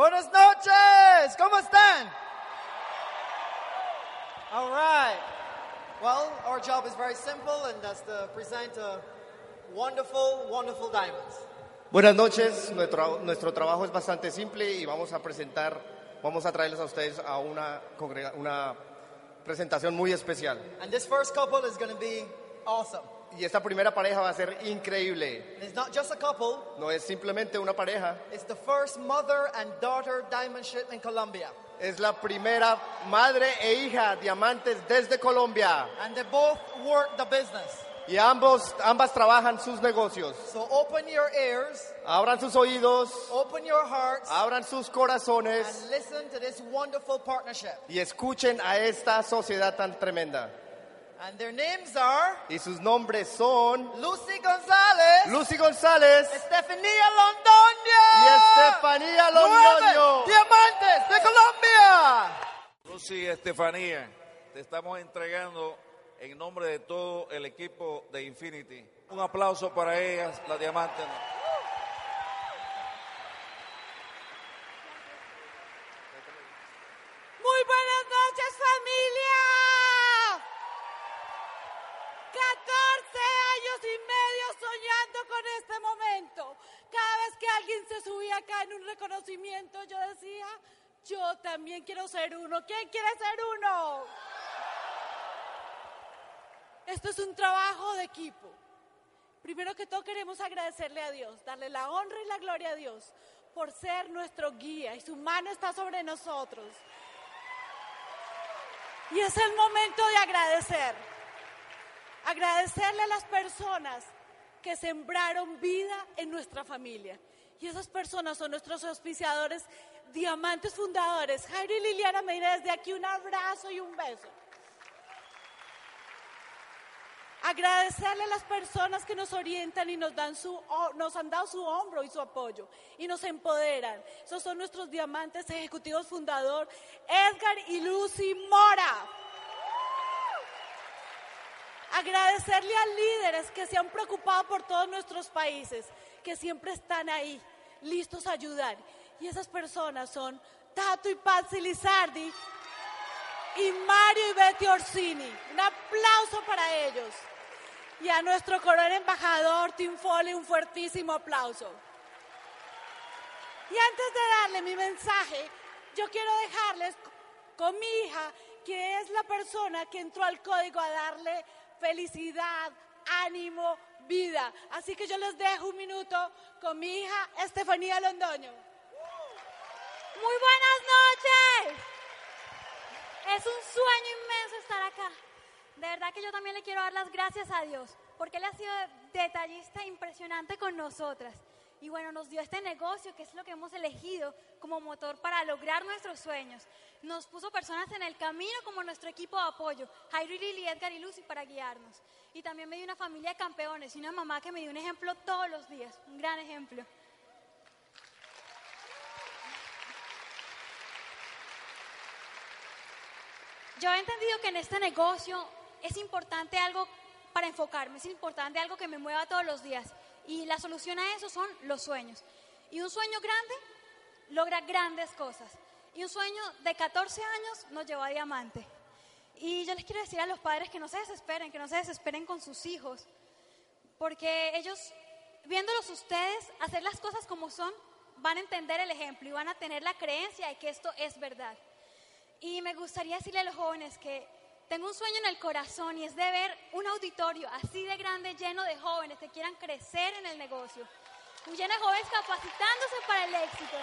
Buenas noches. ¿Cómo están? All right. Well, our job is very simple, and that's to present a wonderful, wonderful diamonds. Buenas noches, nuestro, nuestro trabajo es bastante simple y vamos a presentar, vamos a traerles a ustedes a una, una presentación muy especial. And this first couple is going to be awesome. Y esta primera pareja va a ser increíble. It's not just a couple, No es simplemente una pareja, it's the first mother and daughter diamond ship in Colombia. es la primera madre e hija diamantes desde Colombia. And they both work the business. Y ambos, ambas trabajan sus negocios. So open your ears, Abran sus oídos, open your hearts, abran sus corazones and listen to this wonderful partnership. y escuchen a esta sociedad tan tremenda. And their names are Y sus nombres son Lucy Gonzalez, Lucy González Estefanía Londoño, y Estefanía Londoño. Diamantes de Colombia. Lucy Estefanía, te estamos entregando en nombre de todo el equipo de Infinity. Un aplauso para ellas, las diamantes. Con este momento. Cada vez que alguien se subía acá en un reconocimiento, yo decía, yo también quiero ser uno. ¿Quién quiere ser uno? Esto es un trabajo de equipo. Primero que todo queremos agradecerle a Dios, darle la honra y la gloria a Dios por ser nuestro guía y su mano está sobre nosotros. Y es el momento de agradecer. Agradecerle a las personas que sembraron vida en nuestra familia. Y esas personas son nuestros auspiciadores, diamantes fundadores. Jairo y Liliana Medina, desde aquí un abrazo y un beso. Agradecerle a las personas que nos orientan y nos, dan su, nos han dado su hombro y su apoyo y nos empoderan. Esos son nuestros diamantes ejecutivos fundador, Edgar y Lucy Mora. Agradecerle a líderes que se han preocupado por todos nuestros países, que siempre están ahí, listos a ayudar. Y esas personas son Tato y Patsy Lizardi y Mario y Betty Orsini. Un aplauso para ellos. Y a nuestro coronel embajador Tim Foley un fuertísimo aplauso. Y antes de darle mi mensaje, yo quiero dejarles con mi hija, que es la persona que entró al código a darle felicidad, ánimo, vida. Así que yo les dejo un minuto con mi hija Estefanía Londoño. Muy buenas noches. Es un sueño inmenso estar acá. De verdad que yo también le quiero dar las gracias a Dios, porque Él ha sido detallista impresionante con nosotras. Y bueno, nos dio este negocio, que es lo que hemos elegido como motor para lograr nuestros sueños. Nos puso personas en el camino como nuestro equipo de apoyo, Jairo Lili, Edgar y Lucy, para guiarnos. Y también me dio una familia de campeones y una mamá que me dio un ejemplo todos los días, un gran ejemplo. Yo he entendido que en este negocio es importante algo para enfocarme, es importante algo que me mueva todos los días. Y la solución a eso son los sueños. Y un sueño grande logra grandes cosas. Y un sueño de 14 años nos llevó a diamante. Y yo les quiero decir a los padres que no se desesperen, que no se desesperen con sus hijos. Porque ellos, viéndolos ustedes hacer las cosas como son, van a entender el ejemplo y van a tener la creencia de que esto es verdad. Y me gustaría decirle a los jóvenes que tengo un sueño en el corazón y es de ver un auditorio así de grande, lleno de jóvenes que quieran crecer en el negocio. Lleno de jóvenes capacitándose para el éxito.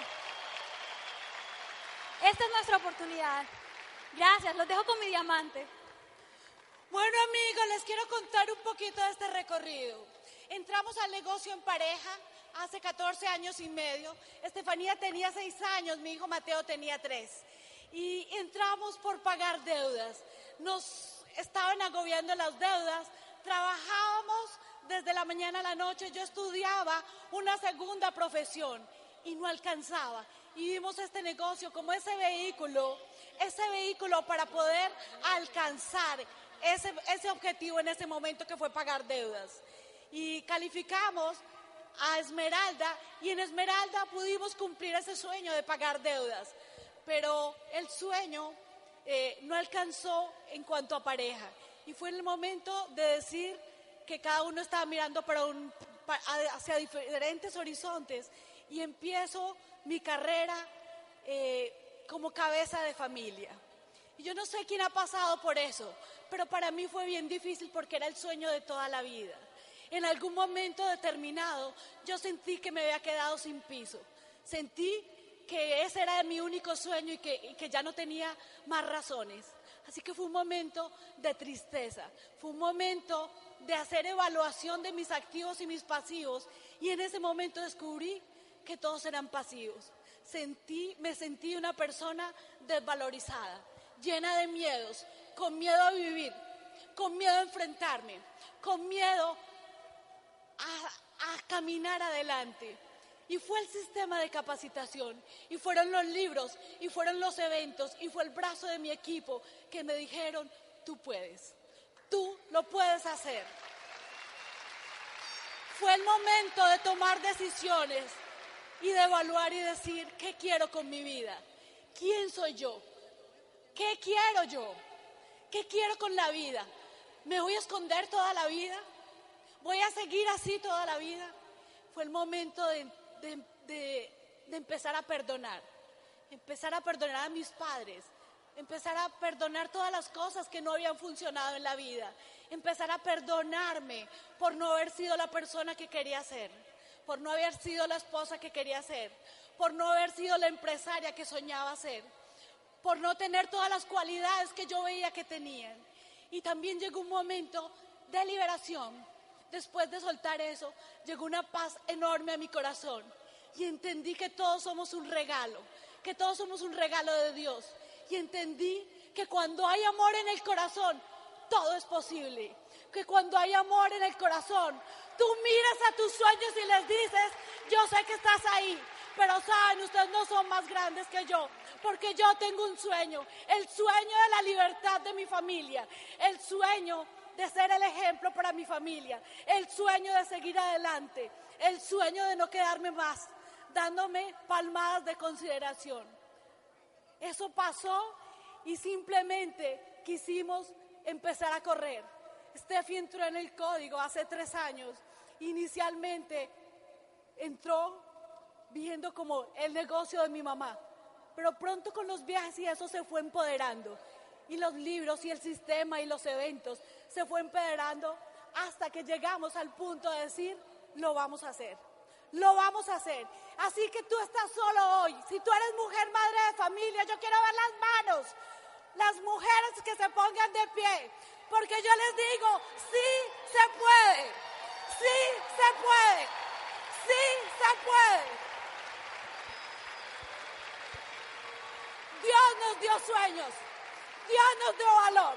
Esta es nuestra oportunidad. Gracias, los dejo con mi diamante. Bueno amigos, les quiero contar un poquito de este recorrido. Entramos al negocio en pareja hace 14 años y medio. Estefanía tenía 6 años, mi hijo Mateo tenía 3. Y entramos por pagar deudas. Nos estaban agobiando las deudas. Trabajábamos desde la mañana a la noche. Yo estudiaba una segunda profesión y no alcanzaba. Y vimos este negocio como ese vehículo, ese vehículo para poder alcanzar ese, ese objetivo en ese momento que fue pagar deudas. Y calificamos a Esmeralda y en Esmeralda pudimos cumplir ese sueño de pagar deudas. Pero el sueño eh, no alcanzó en cuanto a pareja. Y fue el momento de decir que cada uno estaba mirando para hacia diferentes horizontes y empiezo mi carrera eh, como cabeza de familia. Y yo no sé quién ha pasado por eso, pero para mí fue bien difícil porque era el sueño de toda la vida. En algún momento determinado yo sentí que me había quedado sin piso. Sentí que ese era mi único sueño y que, que ya no tenía más razones. Así que fue un momento de tristeza, fue un momento de hacer evaluación de mis activos y mis pasivos y en ese momento descubrí que todos eran pasivos. Sentí, me sentí una persona desvalorizada, llena de miedos, con miedo a vivir, con miedo a enfrentarme, con miedo a, a caminar adelante. Y fue el sistema de capacitación, y fueron los libros, y fueron los eventos, y fue el brazo de mi equipo que me dijeron, tú puedes, tú lo puedes hacer. Fue el momento de tomar decisiones y de evaluar y decir, ¿qué quiero con mi vida? ¿Quién soy yo? ¿Qué quiero yo? ¿Qué quiero con la vida? ¿Me voy a esconder toda la vida? ¿Voy a seguir así toda la vida? Fue el momento de, de- empezar a perdonar, empezar a perdonar a mis padres, empezar a perdonar todas las cosas que no habían funcionado en la vida, empezar a perdonarme por no haber sido la persona que quería ser, por no haber sido la esposa que quería ser, por no haber sido la empresaria que soñaba ser, por no tener todas las cualidades que yo veía que tenían. Y también llegó un momento de liberación. Después de soltar eso, llegó una paz enorme a mi corazón y entendí que todos somos un regalo, que todos somos un regalo de Dios. Y entendí que cuando hay amor en el corazón, todo es posible. Que cuando hay amor en el corazón, tú miras a tus sueños y les dices, yo sé que estás ahí, pero saben, ustedes no son más grandes que yo, porque yo tengo un sueño, el sueño de la libertad de mi familia, el sueño de ser el ejemplo para mi familia, el sueño de seguir adelante, el sueño de no quedarme más, dándome palmadas de consideración. Eso pasó y simplemente quisimos empezar a correr. Steffi entró en el código hace tres años. Inicialmente entró viendo como el negocio de mi mamá, pero pronto con los viajes y eso se fue empoderando. Y los libros y el sistema y los eventos se fue empoderando hasta que llegamos al punto de decir, lo vamos a hacer. Lo vamos a hacer. Así que tú estás solo hoy. Si tú eres mujer, madre de familia, yo quiero ver las manos. Las mujeres que se pongan de pie. Porque yo les digo, sí se puede. Sí se puede. Sí se puede. Dios nos dio sueños. Valor.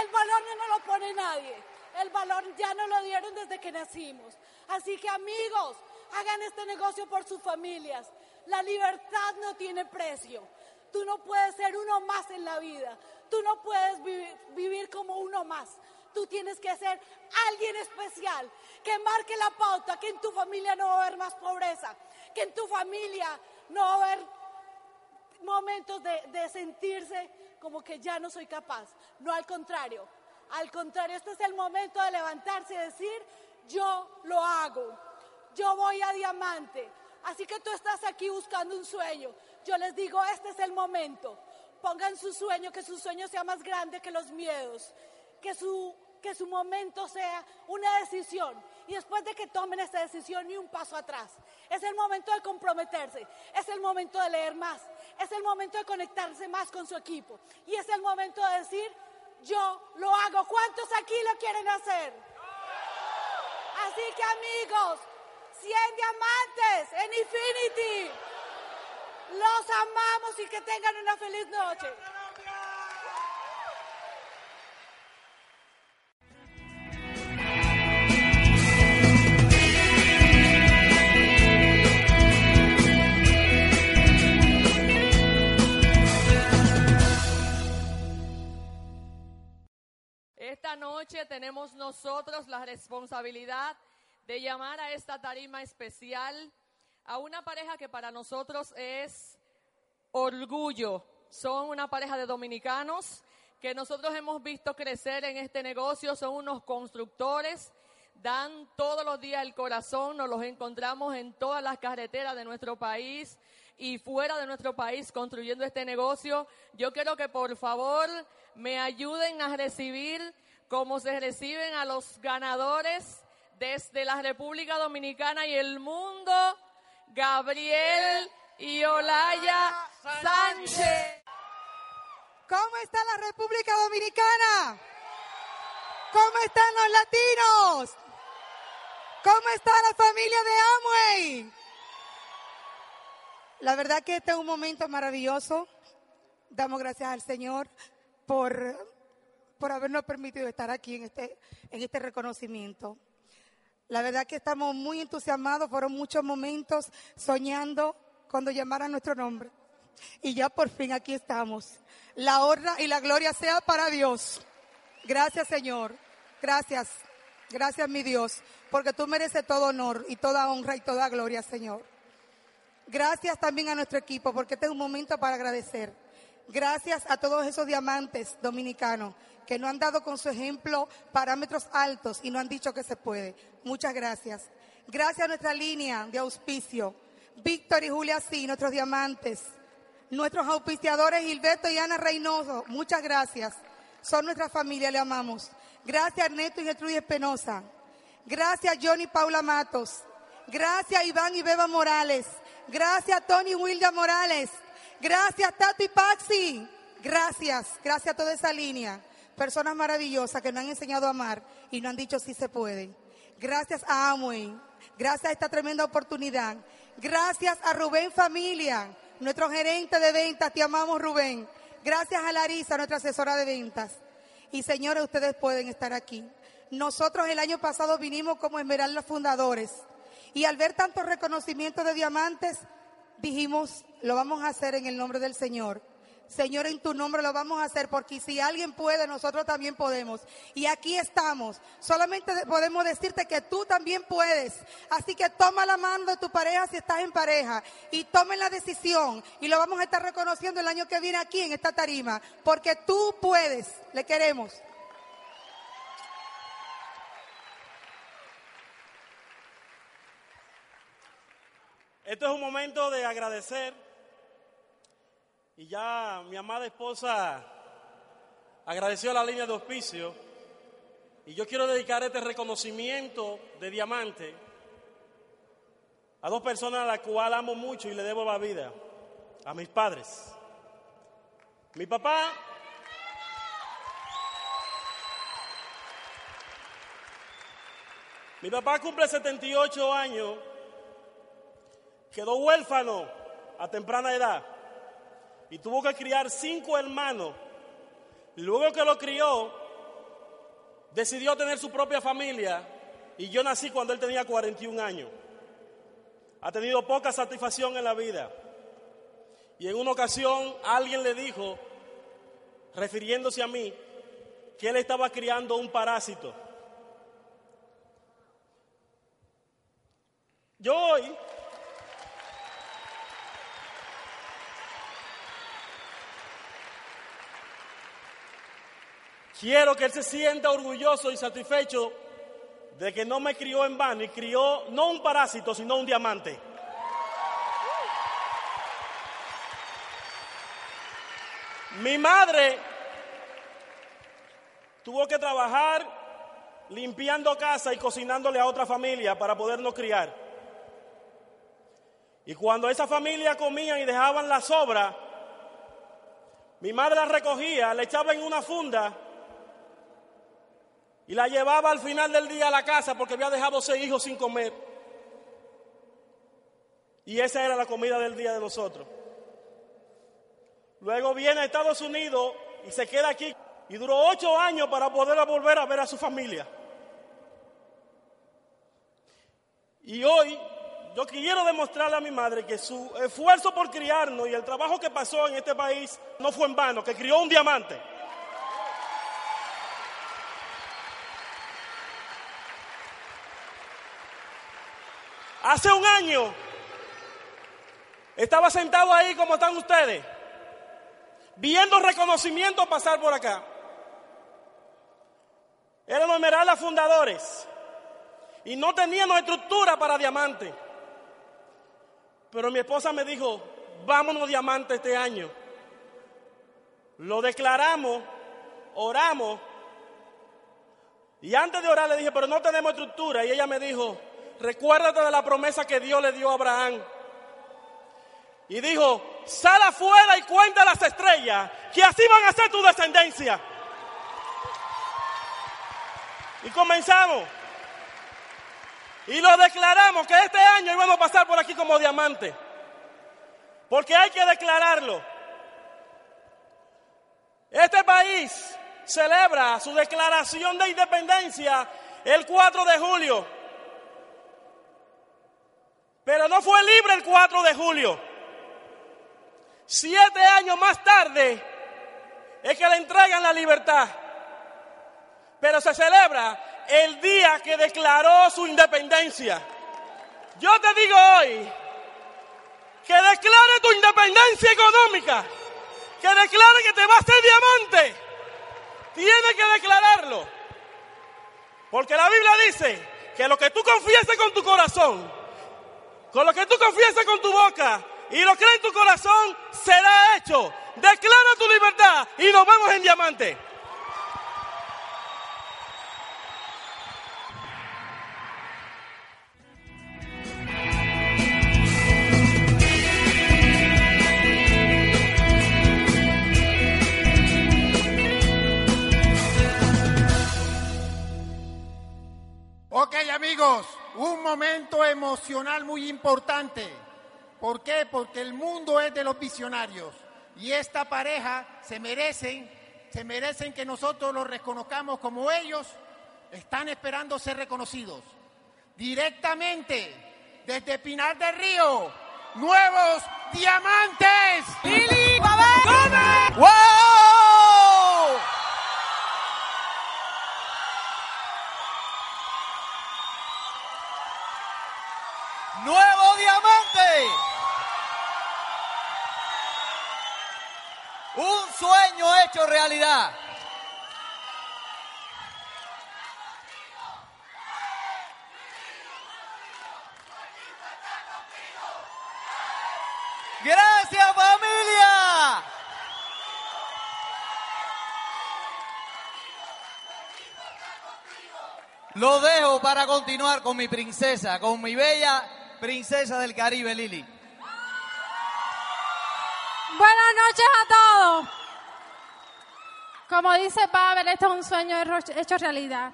El valor no lo pone nadie. El valor ya nos lo dieron desde que nacimos. Así que amigos, hagan este negocio por sus familias. La libertad no tiene precio. Tú no puedes ser uno más en la vida. Tú no puedes vi- vivir como uno más. Tú tienes que ser alguien especial que marque la pauta, que en tu familia no va a haber más pobreza, que en tu familia no va a haber momentos de, sentirse como que ya no soy capaz. No al contrario. Al contrario, este es el momento de levantarse y decir, yo lo hago. Yo voy a diamante. Así que tú estás aquí buscando un sueño. Yo les digo, este es el momento. Pongan su sueño, que su sueño sea más grande que los miedos. Que su, que su momento sea una decisión. Y después de que tomen esa decisión, ni un paso atrás. Es el momento de comprometerse. Es el momento de leer más. Es el momento de conectarse más con su equipo. Y es el momento de decir, yo lo hago. ¿Cuántos aquí lo quieren hacer? Así que amigos, 100 diamantes en Infinity. Los amamos y que tengan una feliz noche. Noche tenemos nosotros la responsabilidad de llamar a esta tarima especial a una pareja que para nosotros es orgullo. Son una pareja de dominicanos que nosotros hemos visto crecer en este negocio, son unos constructores, dan todos los días el corazón, nos los encontramos en todas las carreteras de nuestro país y fuera de nuestro país construyendo este negocio. Yo quiero que por favor me ayuden a recibir como se reciben a los ganadores desde la República Dominicana y el mundo, Gabriel y Olaya Sánchez. ¿Cómo está la República Dominicana? ¿Cómo están los latinos? ¿Cómo está la familia de Amway? La verdad que este es un momento maravilloso. Damos gracias al Señor por, por habernos permitido estar aquí en este, en este reconocimiento. La verdad que estamos muy entusiasmados. Fueron muchos momentos soñando cuando llamaran nuestro nombre. Y ya por fin aquí estamos. La honra y la gloria sea para Dios. Gracias Señor. Gracias. Gracias mi Dios. Porque tú mereces todo honor y toda honra y toda gloria Señor. Gracias también a nuestro equipo porque este es un momento para agradecer. Gracias a todos esos diamantes dominicanos que no han dado con su ejemplo parámetros altos y no han dicho que se puede. Muchas gracias. Gracias a nuestra línea de auspicio. Víctor y Julia sí, nuestros diamantes. Nuestros auspiciadores Gilberto y Ana Reynoso, muchas gracias. Son nuestra familia, le amamos. Gracias Ernesto y Gertrudis Espenosa. Gracias Johnny Paula Matos. Gracias Iván y Beba Morales. Gracias Tony Wilda Morales. Gracias Tato y Paxi. Gracias, gracias a toda esa línea. Personas maravillosas que nos han enseñado a amar y nos han dicho si se puede. Gracias a Amway. Gracias a esta tremenda oportunidad. Gracias a Rubén Familia, nuestro gerente de ventas. Te amamos Rubén. Gracias a Larisa, nuestra asesora de ventas. Y señores, ustedes pueden estar aquí. Nosotros el año pasado vinimos como Esmeralda Fundadores. Y al ver tantos reconocimientos de diamantes, dijimos, lo vamos a hacer en el nombre del Señor. Señor, en tu nombre lo vamos a hacer porque si alguien puede, nosotros también podemos. Y aquí estamos. Solamente podemos decirte que tú también puedes. Así que toma la mano de tu pareja si estás en pareja y tomen la decisión. Y lo vamos a estar reconociendo el año que viene aquí en esta tarima. Porque tú puedes. Le queremos. Esto es un momento de agradecer y ya mi amada esposa agradeció la línea de auspicio y yo quiero dedicar este reconocimiento de diamante a dos personas a las cuales amo mucho y le debo la vida, a mis padres. Mi papá Mi papá cumple 78 años quedó huérfano a temprana edad y tuvo que criar cinco hermanos. Luego que lo crió, decidió tener su propia familia y yo nací cuando él tenía 41 años. Ha tenido poca satisfacción en la vida. Y en una ocasión alguien le dijo, refiriéndose a mí, que él estaba criando un parásito. Yo hoy Quiero que él se sienta orgulloso y satisfecho de que no me crió en vano y crió no un parásito, sino un diamante. Mi madre tuvo que trabajar limpiando casa y cocinándole a otra familia para podernos criar. Y cuando esa familia comía y dejaban la sobra, mi madre la recogía, le echaba en una funda y la llevaba al final del día a la casa porque había dejado seis hijos sin comer. Y esa era la comida del día de nosotros. Luego viene a Estados Unidos y se queda aquí y duró ocho años para poder volver a ver a su familia. Y hoy yo quiero demostrarle a mi madre que su esfuerzo por criarnos y el trabajo que pasó en este país no fue en vano, que crió un diamante. Hace un año estaba sentado ahí como están ustedes, viendo reconocimiento pasar por acá. Éramos Esmeralda fundadores y no teníamos estructura para diamante. Pero mi esposa me dijo, vámonos diamante este año. Lo declaramos, oramos. Y antes de orar le dije, pero no tenemos estructura. Y ella me dijo, recuérdate de la promesa que Dios le dio a Abraham. Y dijo, sal afuera y cuenta las estrellas, que así van a ser tu descendencia. Y comenzamos. Y lo declaramos que este año íbamos a pasar por aquí como diamante. Porque hay que declararlo. Este país celebra su declaración de independencia el 4 de julio. Pero no fue libre el 4 de julio. Siete años más tarde es que le entregan la libertad. Pero se celebra el día que declaró su independencia. Yo te digo hoy que declare tu independencia económica que declare que te va a hacer diamante, tiene que declararlo. Porque la Biblia dice que lo que tú confieses con tu corazón, con lo que tú confieses con tu boca y lo crees en tu corazón, será hecho. Declara tu libertad y nos vamos en diamante. Ok amigos, un momento emocional muy importante. ¿Por qué? Porque el mundo es de los visionarios y esta pareja se merecen, se merecen que nosotros los reconozcamos como ellos están esperando ser reconocidos. Directamente desde Pinar del Río, nuevos diamantes. ¡Lili! ¡Wow! Un sueño hecho realidad. Gracias familia. Lo dejo para continuar con mi princesa, con mi bella princesa del Caribe, Lili. Buenas noches a todos. Como dice Pavel, esto es un sueño hecho realidad.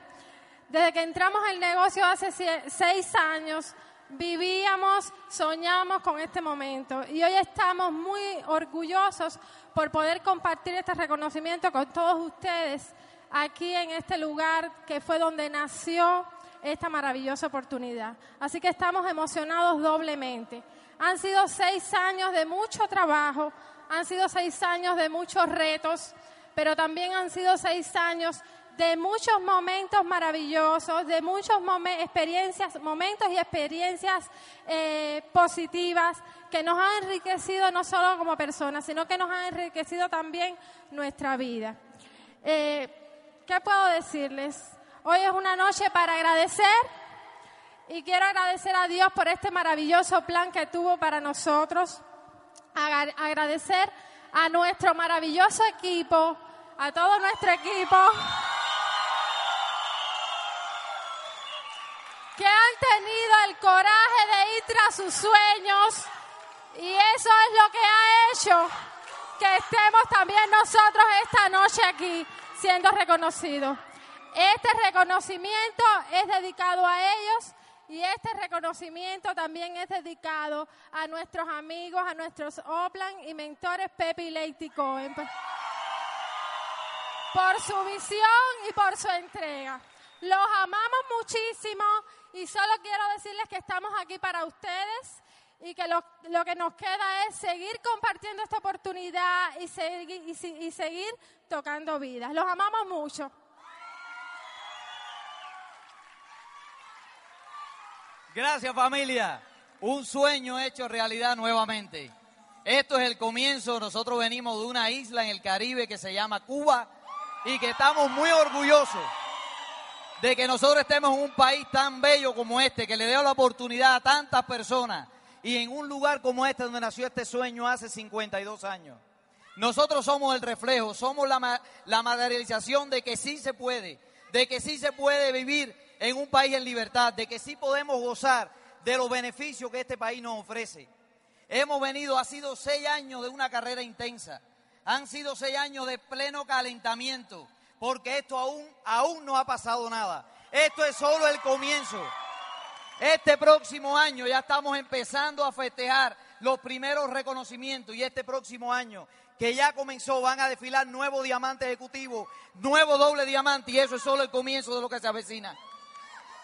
Desde que entramos al negocio hace seis años, vivíamos, soñamos con este momento y hoy estamos muy orgullosos por poder compartir este reconocimiento con todos ustedes aquí en este lugar que fue donde nació esta maravillosa oportunidad. Así que estamos emocionados doblemente. Han sido seis años de mucho trabajo, han sido seis años de muchos retos, pero también han sido seis años de muchos momentos maravillosos, de muchos experiencias, momentos y experiencias eh, positivas que nos han enriquecido no solo como personas, sino que nos han enriquecido también nuestra vida. Eh, ¿Qué puedo decirles? Hoy es una noche para agradecer y quiero agradecer a Dios por este maravilloso plan que tuvo para nosotros. Agradecer a nuestro maravilloso equipo, a todo nuestro equipo. que han tenido el coraje de ir tras sus sueños y eso es lo que ha hecho que estemos también nosotros esta noche aquí siendo reconocidos. Este reconocimiento es dedicado a ellos y este reconocimiento también es dedicado a nuestros amigos, a nuestros Oplan y mentores Pepe y Cohen por su visión y por su entrega. Los amamos muchísimo y solo quiero decirles que estamos aquí para ustedes y que lo, que nos queda es seguir compartiendo esta oportunidad y y seguir tocando vidas. Los amamos mucho. Gracias familia. Un sueño hecho realidad nuevamente. Esto es el comienzo. Nosotros venimos de una isla en el Caribe que se llama Cuba y que estamos muy orgullosos de que nosotros estemos en un país tan bello como este, que le dio la oportunidad a tantas personas y en un lugar como este donde nació este sueño hace 52 años. Nosotros somos el reflejo, somos la, la materialización de que sí se puede, de que sí se puede vivir en un país en libertad, de que sí podemos gozar de los beneficios que este país nos ofrece. Hemos venido, ha sido seis años de una carrera intensa, han sido seis años de pleno calentamiento, porque esto aún, aún no ha pasado nada. Esto es solo el comienzo. Este próximo año ya estamos empezando a festejar los primeros reconocimientos y este próximo año que ya comenzó van a desfilar nuevos diamantes ejecutivos, nuevo doble diamante y eso es solo el comienzo de lo que se avecina.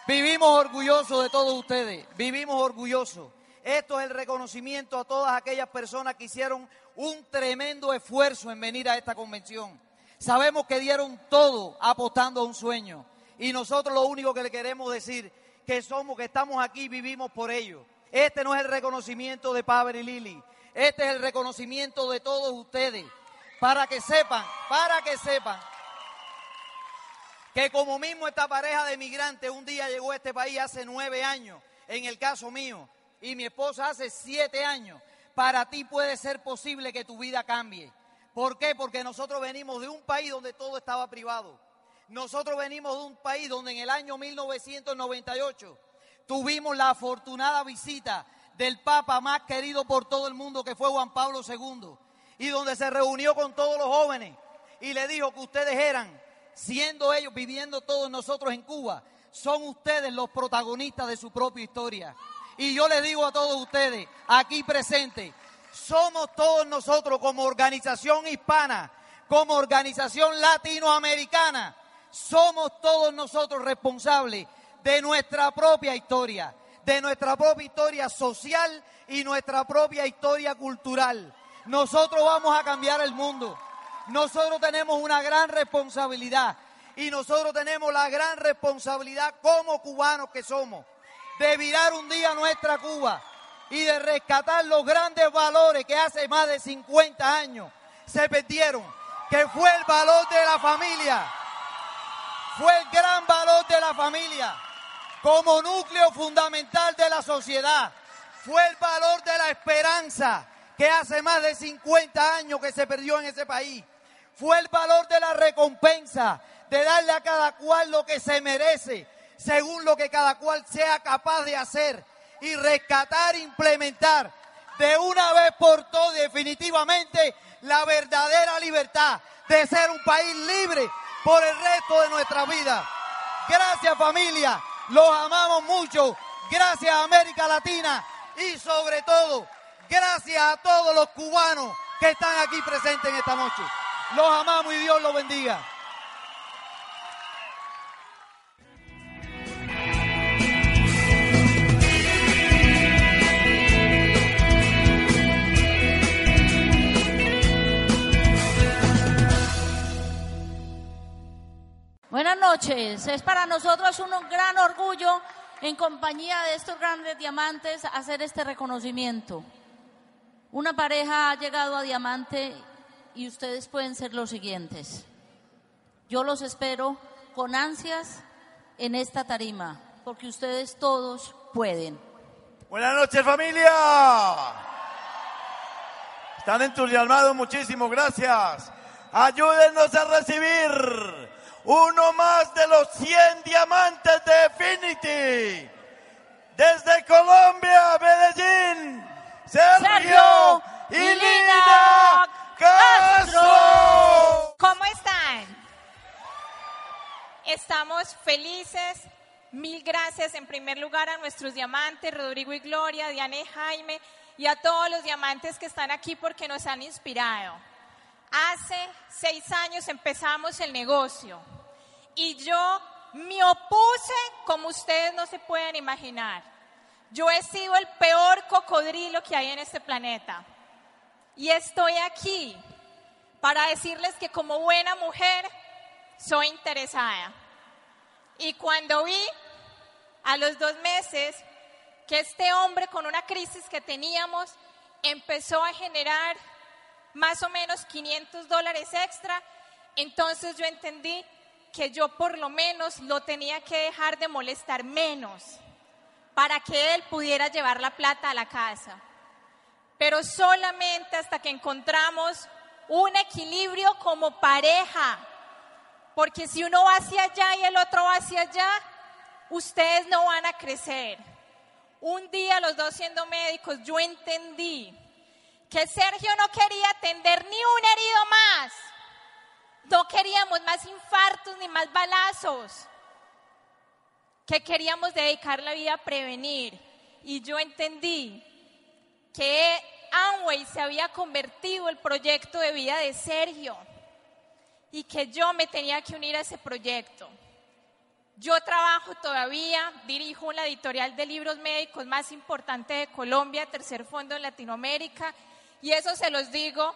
Vivimos orgullosos de todos ustedes, vivimos orgullosos. Esto es el reconocimiento a todas aquellas personas que hicieron un tremendo esfuerzo en venir a esta convención. Sabemos que dieron todo apostando a un sueño. Y nosotros lo único que le queremos decir que somos, que estamos aquí, vivimos por ello. Este no es el reconocimiento de Pavel y Lili. Este es el reconocimiento de todos ustedes. Para que sepan, para que sepan que como mismo esta pareja de migrantes un día llegó a este país hace nueve años, en el caso mío, y mi esposa hace siete años, para ti puede ser posible que tu vida cambie. ¿Por qué? Porque nosotros venimos de un país donde todo estaba privado. Nosotros venimos de un país donde en el año 1998 tuvimos la afortunada visita del Papa más querido por todo el mundo, que fue Juan Pablo II, y donde se reunió con todos los jóvenes y le dijo que ustedes eran, siendo ellos viviendo todos nosotros en Cuba, son ustedes los protagonistas de su propia historia. Y yo les digo a todos ustedes, aquí presentes, somos todos nosotros como organización hispana, como organización latinoamericana, somos todos nosotros responsables de nuestra propia historia, de nuestra propia historia social y nuestra propia historia cultural. Nosotros vamos a cambiar el mundo. Nosotros tenemos una gran responsabilidad y nosotros tenemos la gran responsabilidad como cubanos que somos de virar un día nuestra Cuba y de rescatar los grandes valores que hace más de 50 años se perdieron, que fue el valor de la familia, fue el gran valor de la familia como núcleo fundamental de la sociedad, fue el valor de la esperanza que hace más de 50 años que se perdió en ese país, fue el valor de la recompensa, de darle a cada cual lo que se merece, según lo que cada cual sea capaz de hacer y rescatar, implementar de una vez por todas definitivamente la verdadera libertad de ser un país libre por el resto de nuestra vida. Gracias familia, los amamos mucho. Gracias América Latina y sobre todo, gracias a todos los cubanos que están aquí presentes en esta noche. Los amamos y Dios los bendiga. Buenas noches. Es para nosotros un gran orgullo, en compañía de estos grandes diamantes, hacer este reconocimiento. Una pareja ha llegado a diamante y ustedes pueden ser los siguientes. Yo los espero con ansias en esta tarima, porque ustedes todos pueden. Buenas noches familia. Están entusiasmados, muchísimo gracias. Ayúdennos a recibir uno más de los 100 diamantes de Infinity. Desde Colombia, Medellín, Sergio, Sergio y y Lina Castro. ¿Cómo están? Estamos felices. Mil gracias en primer lugar a nuestros diamantes, Rodrigo y Gloria, Diana y Jaime, y a todos los diamantes que están aquí porque nos han inspirado. Hace seis años empezamos el negocio y yo me opuse como ustedes no se pueden imaginar. Yo he sido el peor cocodrilo que hay en este planeta. Y estoy aquí para decirles que como buena mujer soy interesada. Y cuando vi a los dos meses que este hombre con una crisis que teníamos empezó a generar más o menos 500 dólares extra. Entonces yo entendí que yo por lo menos lo tenía que dejar de molestar menos para que él pudiera llevar la plata a la casa. Pero solamente hasta que encontramos un equilibrio como pareja. Porque si uno va hacia allá y el otro va hacia allá, ustedes no van a crecer. Un día los dos siendo médicos, yo entendí que Sergio no quería atender ni un herido más. No queríamos más infartos ni más balazos. Que queríamos dedicar la vida a prevenir. Y yo entendí que Amway se había convertido el proyecto de vida de Sergio y que yo me tenía que unir a ese proyecto. Yo trabajo todavía, dirijo una editorial de libros médicos más importante de Colombia, tercer fondo en Latinoamérica, y eso se los digo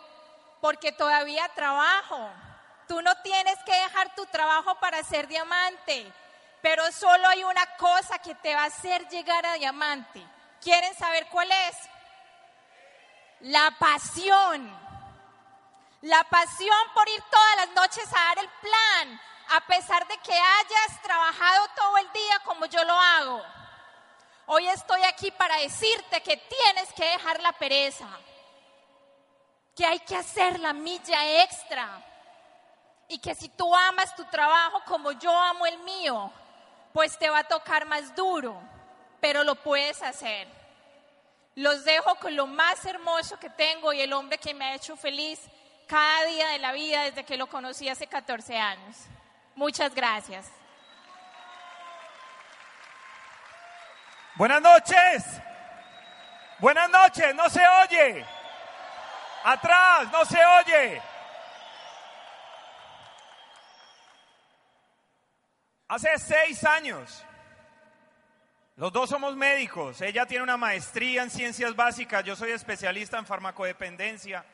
porque todavía trabajo. Tú no tienes que dejar tu trabajo para ser diamante, pero solo hay una cosa que te va a hacer llegar a diamante. ¿Quieren saber cuál es? La pasión. La pasión por ir todas las noches a dar el plan, a pesar de que hayas trabajado todo el día como yo lo hago. Hoy estoy aquí para decirte que tienes que dejar la pereza, que hay que hacer la milla extra y que si tú amas tu trabajo como yo amo el mío, pues te va a tocar más duro, pero lo puedes hacer. Los dejo con lo más hermoso que tengo y el hombre que me ha hecho feliz cada día de la vida desde que lo conocí hace 14 años. Muchas gracias. Buenas noches. Buenas noches, no se oye. Atrás, no se oye. Hace seis años, los dos somos médicos. Ella tiene una maestría en ciencias básicas, yo soy especialista en farmacodependencia.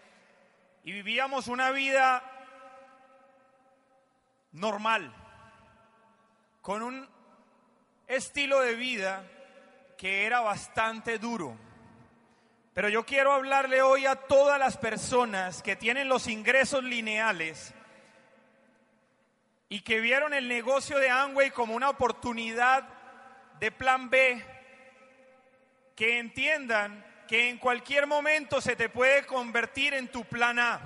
Y vivíamos una vida normal, con un estilo de vida que era bastante duro. Pero yo quiero hablarle hoy a todas las personas que tienen los ingresos lineales y que vieron el negocio de Amway como una oportunidad de plan B, que entiendan que en cualquier momento se te puede convertir en tu plan A.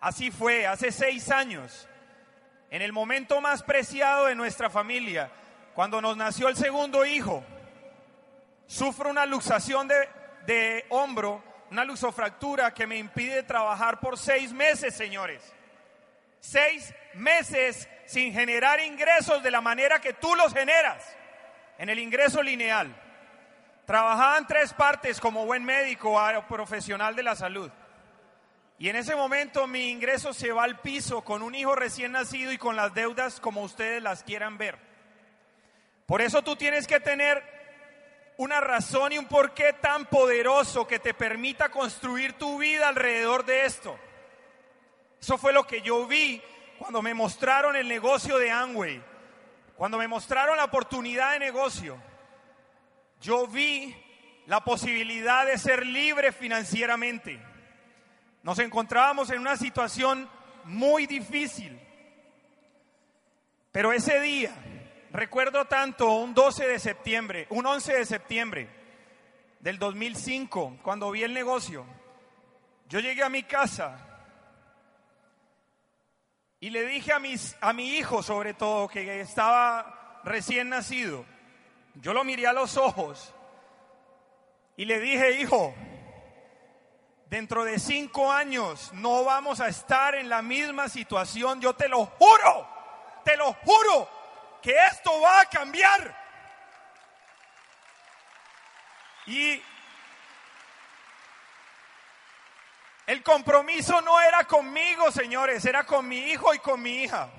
Así fue, hace seis años, en el momento más preciado de nuestra familia, cuando nos nació el segundo hijo, sufro una luxación de, de hombro, una luxofractura que me impide trabajar por seis meses, señores. Seis meses sin generar ingresos de la manera que tú los generas, en el ingreso lineal. Trabajaba en tres partes como buen médico o profesional de la salud. Y en ese momento mi ingreso se va al piso con un hijo recién nacido y con las deudas como ustedes las quieran ver. Por eso tú tienes que tener una razón y un porqué tan poderoso que te permita construir tu vida alrededor de esto. Eso fue lo que yo vi cuando me mostraron el negocio de Amway, cuando me mostraron la oportunidad de negocio yo vi la posibilidad de ser libre financieramente. Nos encontrábamos en una situación muy difícil. Pero ese día, recuerdo tanto un 12 de septiembre, un 11 de septiembre del 2005, cuando vi el negocio, yo llegué a mi casa y le dije a, mis, a mi hijo, sobre todo, que estaba recién nacido, yo lo miré a los ojos y le dije, hijo, dentro de cinco años no vamos a estar en la misma situación, yo te lo juro, te lo juro, que esto va a cambiar. Y el compromiso no era conmigo, señores, era con mi hijo y con mi hija.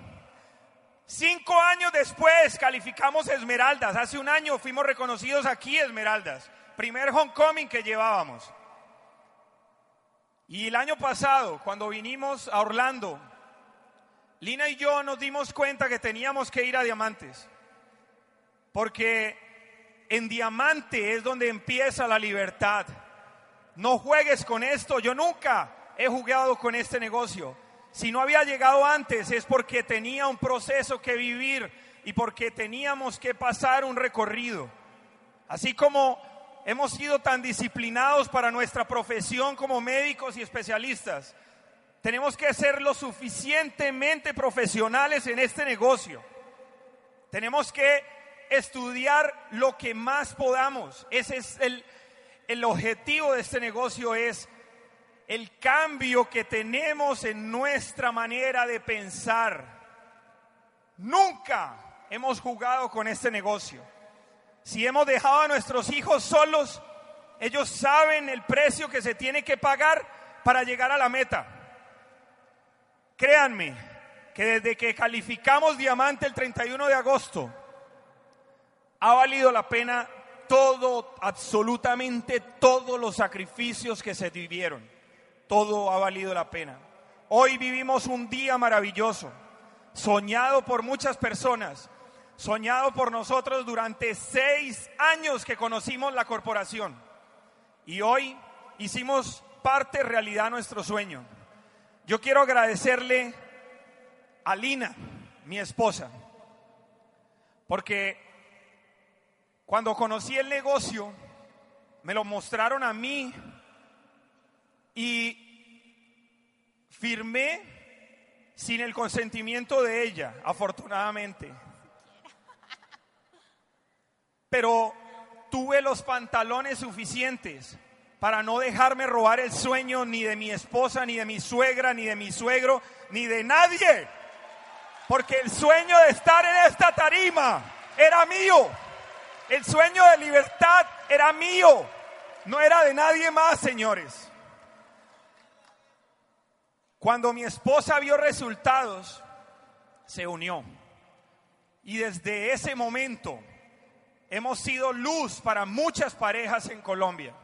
Cinco años después calificamos Esmeraldas. Hace un año fuimos reconocidos aquí Esmeraldas. Primer homecoming que llevábamos. Y el año pasado, cuando vinimos a Orlando, Lina y yo nos dimos cuenta que teníamos que ir a Diamantes. Porque En diamante es donde empieza la libertad. No juegues con esto. Yo nunca he jugado con este negocio. Si no había llegado antes es porque tenía un proceso que vivir y porque teníamos que pasar un recorrido. Así como hemos sido tan disciplinados para nuestra profesión como médicos y especialistas, tenemos que ser lo suficientemente profesionales en este negocio. Tenemos que estudiar lo que más podamos. Ese es el, el objetivo de este negocio es el cambio que tenemos en nuestra manera de pensar. Nunca hemos jugado con este negocio. Si hemos dejado a nuestros hijos solos, ellos saben el precio que se tiene que pagar para llegar a la meta. Créanme que desde que calificamos diamante el 31 de agosto, ha valido la pena todo, absolutamente todos los sacrificios que se vivieron. Todo ha valido la pena. Hoy vivimos un día maravilloso, soñado por muchas personas, soñado por nosotros durante seis años que conocimos la corporación. Y hoy hicimos parte realidad nuestro sueño. Yo quiero agradecerle a Lina, mi esposa, porque cuando conocí el negocio, me lo mostraron a mí y firmé sin el consentimiento de ella, afortunadamente. Pero tuve los pantalones suficientes para no dejarme robar el sueño ni de mi esposa, ni de mi suegra, ni de mi suegro, ni de nadie. Porque el sueño de estar en esta tarima era mío. El sueño de libertad era mío, no era de nadie más, señores. Cuando mi esposa vio resultados, se unió. Y desde ese momento hemos sido luz para muchas parejas en Colombia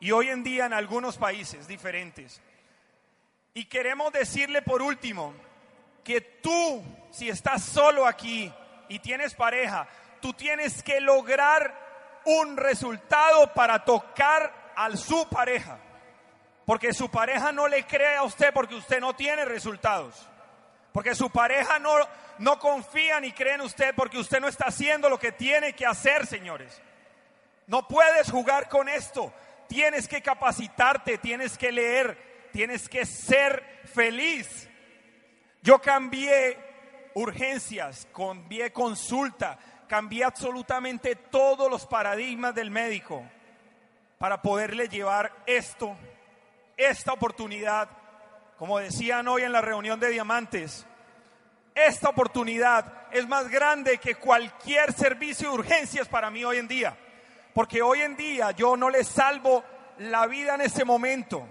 y hoy en día en algunos países diferentes. Y queremos decirle por último que tú, si estás solo aquí y tienes pareja, tú tienes que lograr un resultado para tocar a su pareja. Porque su pareja no le cree a usted porque usted no tiene resultados. Porque su pareja no, no confía ni cree en usted porque usted no está haciendo lo que tiene que hacer, señores. No puedes jugar con esto. Tienes que capacitarte, tienes que leer, tienes que ser feliz. Yo cambié urgencias, cambié consulta, cambié absolutamente todos los paradigmas del médico para poderle llevar esto, esta oportunidad, como decían hoy en la reunión de diamantes, esta oportunidad es más grande que cualquier servicio de urgencias para mí hoy en día, porque hoy en día yo no le salvo la vida en ese momento,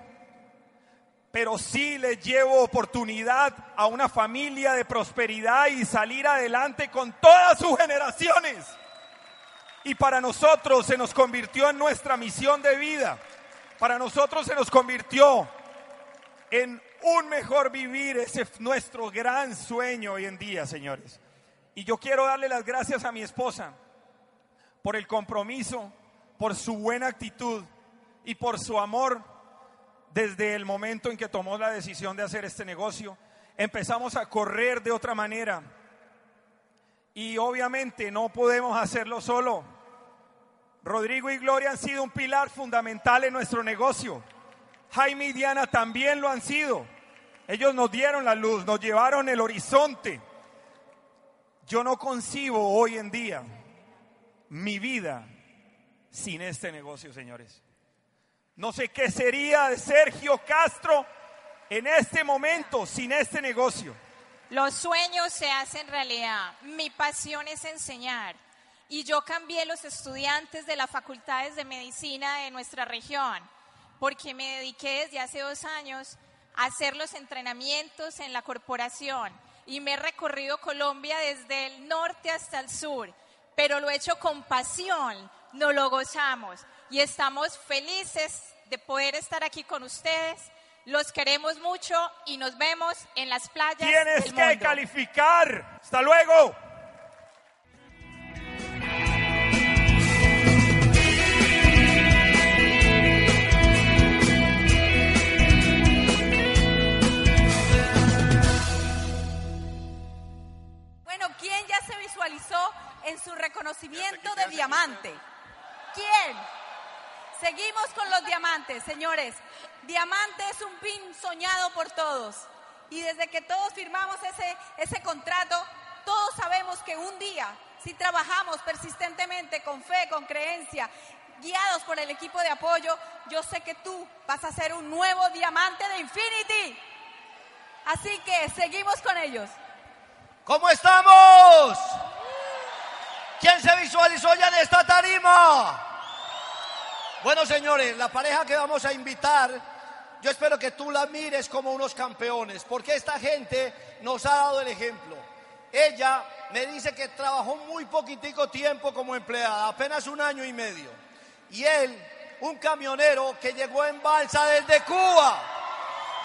pero sí le llevo oportunidad a una familia de prosperidad y salir adelante con todas sus generaciones. Y para nosotros se nos convirtió en nuestra misión de vida. Para nosotros se nos convirtió en un mejor vivir. Ese es nuestro gran sueño hoy en día, señores. Y yo quiero darle las gracias a mi esposa por el compromiso, por su buena actitud y por su amor desde el momento en que tomó la decisión de hacer este negocio. Empezamos a correr de otra manera. Y obviamente no podemos hacerlo solo. Rodrigo y Gloria han sido un pilar fundamental en nuestro negocio. Jaime y Diana también lo han sido. Ellos nos dieron la luz, nos llevaron el horizonte. Yo no concibo hoy en día mi vida sin este negocio, señores. No sé qué sería de Sergio Castro en este momento sin este negocio. Los sueños se hacen realidad. Mi pasión es enseñar. Y yo cambié los estudiantes de las facultades de medicina de nuestra región, porque me dediqué desde hace dos años a hacer los entrenamientos en la corporación. Y me he recorrido Colombia desde el norte hasta el sur, pero lo he hecho con pasión, no lo gozamos y estamos felices de poder estar aquí con ustedes. Los queremos mucho y nos vemos en las playas. Tienes que calificar. Hasta luego. Bueno, ¿quién ya se visualizó en su reconocimiento de diamante? ¿Quién? Seguimos con los diamantes, señores. Diamante es un pin soñado por todos. Y desde que todos firmamos ese, ese contrato, todos sabemos que un día, si trabajamos persistentemente, con fe, con creencia, guiados por el equipo de apoyo, yo sé que tú vas a ser un nuevo diamante de Infinity. Así que seguimos con ellos. ¿Cómo estamos? ¿Quién se visualizó ya en esta tarima? Bueno, señores, la pareja que vamos a invitar, yo espero que tú la mires como unos campeones, porque esta gente nos ha dado el ejemplo. Ella me dice que trabajó muy poquitico tiempo como empleada, apenas un año y medio. Y él, un camionero que llegó en balsa desde Cuba.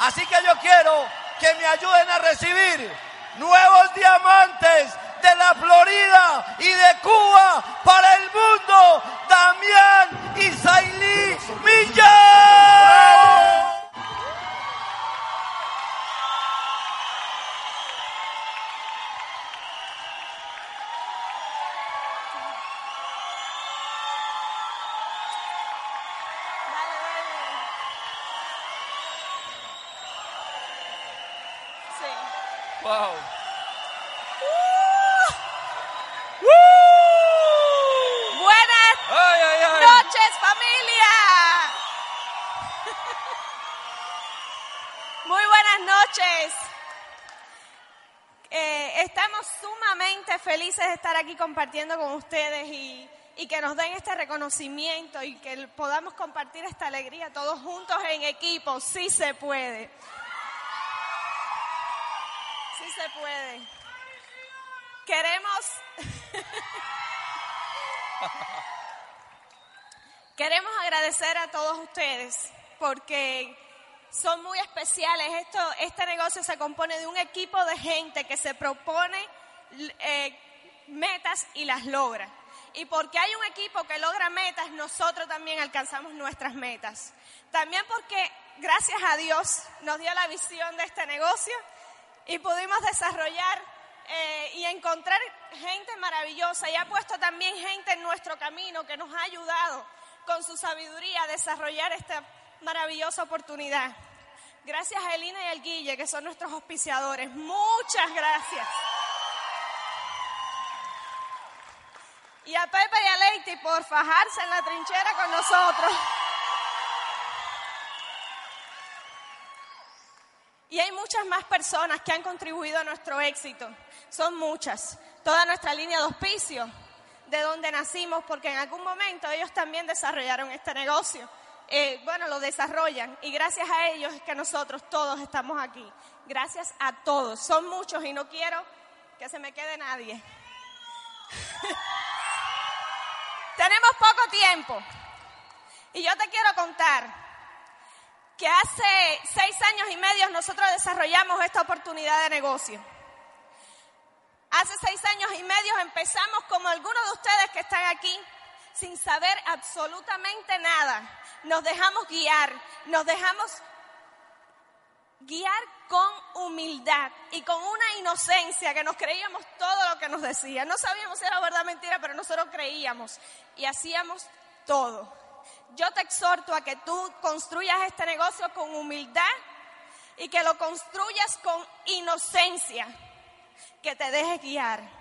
Así que yo quiero que me ayuden a recibir nuevos diamantes de la Florida y de Cuba para el mundo, Damián Isailí Millán. Wow. Buenas Ay, ay, ay. noches, familia. Muy buenas Eh, estamos sumamente felices de estar aquí compartiendo con ustedes y, y que nos den este reconocimiento y que podamos compartir esta alegría todos juntos en equipo. Sí se puede. Sí se puede. Queremos Queremos agradecer a todos ustedes porque son muy especiales. Esto, este negocio se compone de un equipo de gente que se propone eh, metas y las logra. Y porque hay un equipo que logra metas, nosotros también alcanzamos nuestras metas. También porque, gracias a Dios, nos dio la visión de este negocio y pudimos desarrollar eh, y encontrar gente maravillosa y ha puesto también gente en nuestro camino que nos ha ayudado con su sabiduría a desarrollar esta maravillosa oportunidad. Gracias a Elina y al Guille, que son nuestros auspiciadores. Muchas gracias. Y a Pepe y a Leite por fajarse en la trinchera con nosotros. Y hay muchas más personas que han contribuido a nuestro éxito. Son muchas. Toda nuestra línea de auspicio, de donde nacimos, porque en algún momento ellos también desarrollaron este negocio. Eh, bueno, lo desarrollan y gracias a ellos es que nosotros todos estamos aquí. Gracias a todos. Son muchos y no quiero que se me quede nadie. Tenemos poco tiempo y yo te quiero contar que hace seis años y medio nosotros desarrollamos esta oportunidad de negocio. Hace seis años y medio empezamos como algunos de ustedes que están aquí sin saber absolutamente nada. Nos dejamos guiar, nos dejamos guiar con humildad y con una inocencia que nos creíamos todo lo que nos decía. No sabíamos si era verdad o mentira, pero nosotros creíamos y hacíamos todo yo te exhorto a que tú construyas este negocio con humildad y que lo construyas con inocencia, que te dejes guiar.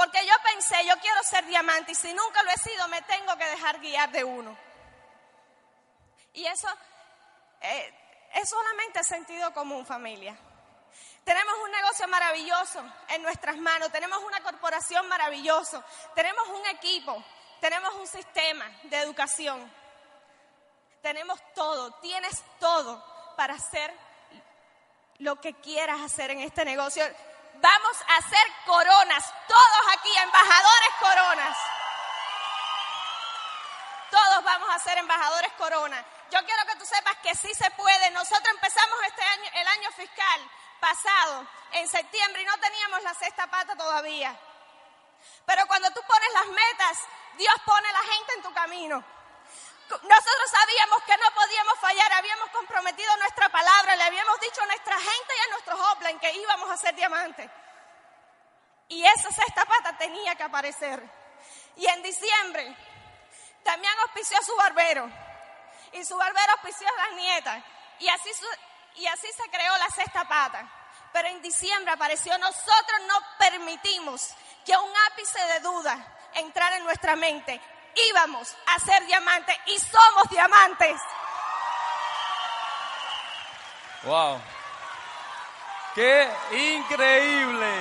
Porque yo pensé, yo quiero ser diamante y si nunca lo he sido, me tengo que dejar guiar de uno. Y eso eh, es solamente sentido común, familia. Tenemos un negocio maravilloso en nuestras manos, tenemos una corporación maravillosa, tenemos un equipo, tenemos un sistema de educación. Tenemos todo, tienes todo para hacer lo que quieras hacer en este negocio. Vamos a hacer coronas, todos aquí, embajadores coronas. Todos vamos a ser embajadores coronas. Yo quiero que tú sepas que sí se puede. Nosotros empezamos este año, el año fiscal pasado, en septiembre, y no teníamos la sexta pata todavía. Pero cuando tú pones las metas, Dios pone la gente en tu camino. Nosotros sabíamos que no podíamos fallar, habíamos comprometido nuestra palabra, le habíamos dicho a nuestra gente y a nuestros upline que íbamos a ser diamantes. Y esa sexta pata tenía que aparecer. Y en diciembre también auspició a su barbero. y su barbero auspició a las nietas. Y así, y así se creó la sexta pata. Pero en diciembre apareció, nosotros no permitimos que un ápice de duda entrara en nuestra mente. Íbamos a ser diamantes y somos diamantes. Wow. ¡Qué increíble!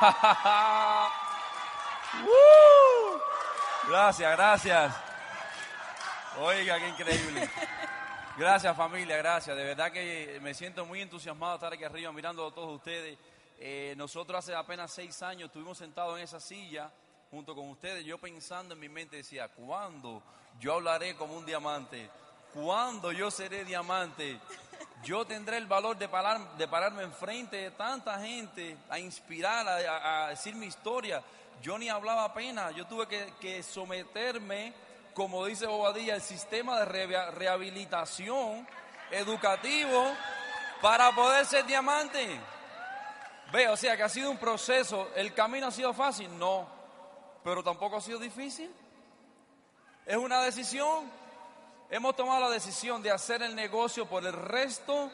Gracias, gracias. Oiga, qué increíble. Gracias familia, gracias. De verdad que me siento muy entusiasmado estar aquí arriba mirando a todos ustedes. Eh, nosotros hace apenas seis años estuvimos sentados en esa silla junto con ustedes. Yo pensando en mi mente decía, ¿cuándo yo hablaré como un diamante? ¿Cuándo yo seré diamante? Yo tendré el valor de, parar, de pararme enfrente de tanta gente, a inspirar, a, decir mi historia. Yo ni hablaba apenas, yo tuve que, someterme, como dice Bobadilla, al sistema de rehabilitación educativo para poder ser diamante. Ve, o sea que ha sido un proceso. ¿El camino ha sido fácil? No. Pero tampoco ha sido difícil. Es una decisión. Hemos tomado la decisión de hacer el negocio por el resto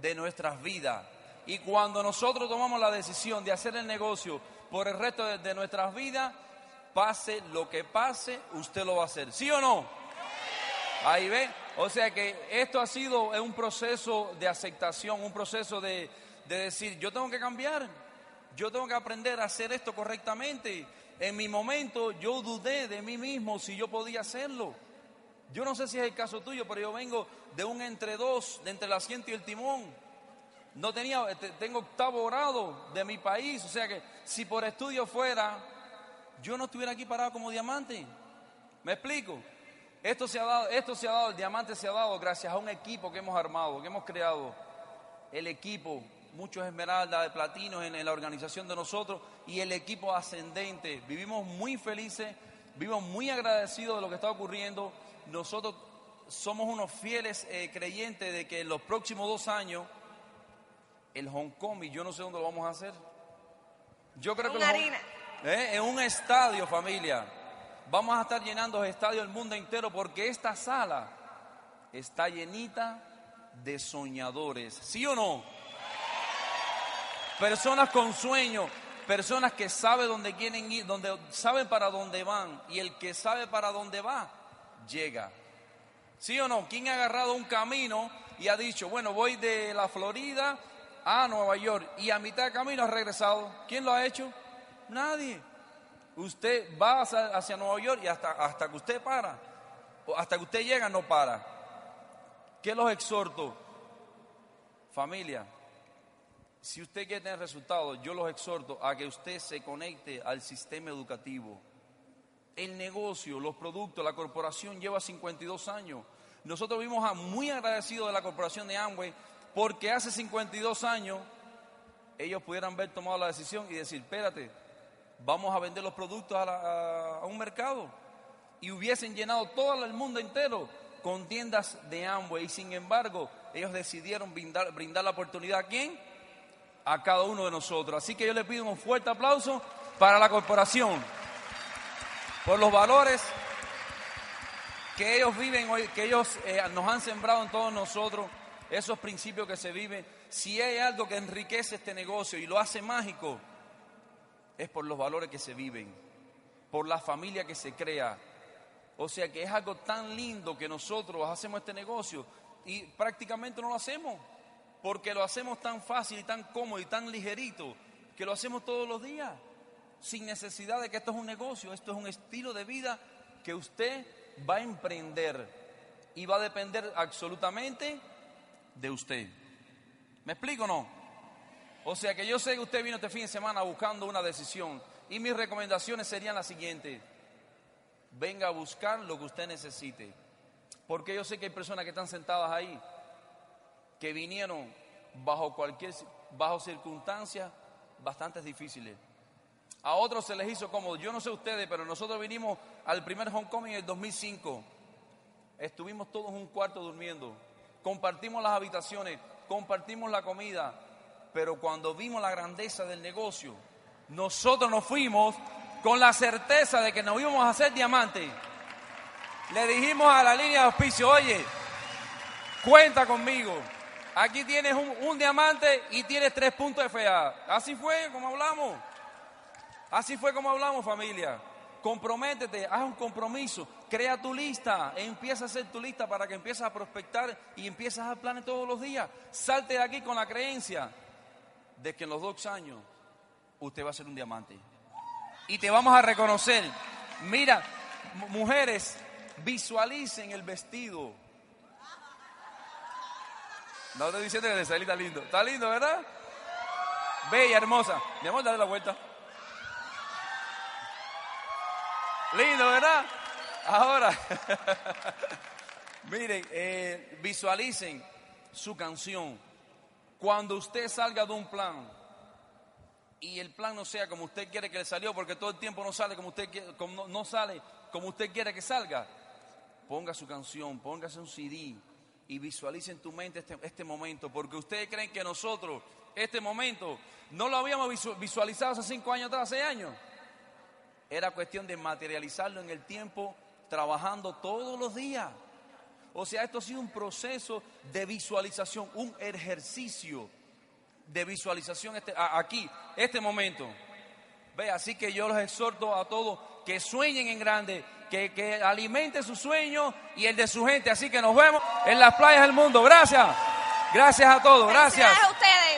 de nuestras vidas. Y cuando nosotros tomamos la decisión de hacer el negocio por el resto de, nuestras vidas, pase lo que pase, usted lo va a hacer. ¿Sí o no? Ahí ve. O sea que esto ha sido un proceso de aceptación, un proceso de, de decir, yo tengo que cambiar, yo tengo que aprender a hacer esto correctamente. En mi momento yo dudé de mí mismo si yo podía hacerlo. Yo no sé si es el caso tuyo, pero yo vengo de un entre dos, de entre el asiento y el timón no tenía, este, tengo octavo grado de mi país, o sea que si por estudio fuera, yo no estuviera aquí parado como diamante. ¿Me explico? Esto se ha dado, esto se ha dado, el diamante se ha dado gracias a un equipo que hemos armado, que hemos creado. El equipo, muchos esmeraldas de platinos en, la organización de nosotros y el equipo ascendente. Vivimos muy felices, vivimos muy agradecidos de lo que está ocurriendo. Nosotros somos unos fieles eh, creyentes de que en los próximos dos años el Hong Kong y yo no sé dónde lo vamos a hacer. Yo creo que ¿eh? en un estadio, familia. Vamos a estar llenando estadios del mundo entero porque esta sala está llenita de soñadores. ¿Sí o no? Personas con sueños, personas que saben dónde quieren ir, donde saben para dónde van y el que sabe para dónde va llega. ¿Sí o no? ¿Quién ha agarrado un camino y ha dicho, bueno, voy de la Florida a Nueva York y a mitad de camino ha regresado. ¿Quién lo ha hecho? Nadie. Usted va hacia, Nueva York y hasta, hasta que usted para, o hasta que usted llega no para. ¿Qué los exhorto? Familia, si usted quiere tener resultados, yo los exhorto a que usted se conecte al sistema educativo. El negocio, los productos, la corporación lleva 52 años. Nosotros vimos a muy agradecidos de la corporación de Amway porque hace 52 años ellos pudieran haber tomado la decisión y decir, espérate, vamos a vender los productos a, un mercado. Y hubiesen llenado todo el mundo entero con tiendas de Amway. Y sin embargo, ellos decidieron brindar, brindar la oportunidad a quién? A cada uno de nosotros. Así que yo le pido un fuerte aplauso para la corporación. Por los valores que ellos viven hoy, que ellos eh, nos han sembrado en todos nosotros esos principios que se viven, si hay algo que enriquece este negocio y lo hace mágico, es por los valores que se viven, por la familia que se crea. O sea que es algo tan lindo que nosotros hacemos este negocio y prácticamente no lo hacemos, porque lo hacemos tan fácil y tan cómodo y tan ligerito, que lo hacemos todos los días, sin necesidad de que esto es un negocio, esto es un estilo de vida que usted va a emprender y va a depender absolutamente de usted. ¿Me explico o no? O sea que yo sé que usted vino este fin de semana buscando una decisión y mis recomendaciones serían las siguientes. Venga a buscar lo que usted necesite. Porque yo sé que hay personas que están sentadas ahí que vinieron bajo cualquier bajo circunstancias bastante difíciles. A otros se les hizo cómodo. Yo no sé ustedes, pero nosotros vinimos al primer homecoming en el 2005. Estuvimos todos un cuarto durmiendo compartimos las habitaciones, compartimos la comida, pero cuando vimos la grandeza del negocio, nosotros nos fuimos con la certeza de que nos íbamos a hacer diamantes. Le dijimos a la línea de auspicio, oye, cuenta conmigo. Aquí tienes un, diamante y tienes tres puntos de FA. Así fue como hablamos. Así fue como hablamos, familia. Comprométete, haz un compromiso, crea tu lista, empieza a hacer tu lista para que empieces a prospectar y empieces a hacer planes todos los días. Salte de aquí con la creencia de que en los dos años usted va a ser un diamante. Y te vamos a reconocer. Mira, mu- mujeres, visualicen el vestido. No estoy diciendo que de está lindo. Está lindo, ¿verdad? Bella, hermosa. Mi amor, dale la vuelta. Lindo, ¿verdad? Ahora, miren, eh, visualicen su canción. Cuando usted salga de un plan y el plan no sea como usted quiere que le salió, porque todo el tiempo no sale como usted quiere, como no sale como usted quiere que salga, ponga su canción, póngase un CD y visualice en tu mente este, este momento, porque ustedes creen que nosotros este momento no lo habíamos visu- visualizado hace cinco años atrás, seis años. Era cuestión de materializarlo en el tiempo, trabajando todos los días. O sea, esto ha sido un proceso de visualización, un ejercicio de visualización este, aquí, este momento. Ve, así que yo los exhorto a todos que sueñen en grande, que, que alimenten su sueño y el de su gente. Así que nos vemos en las playas del mundo. Gracias. Gracias a todos. Gracias. Felicidades a ustedes.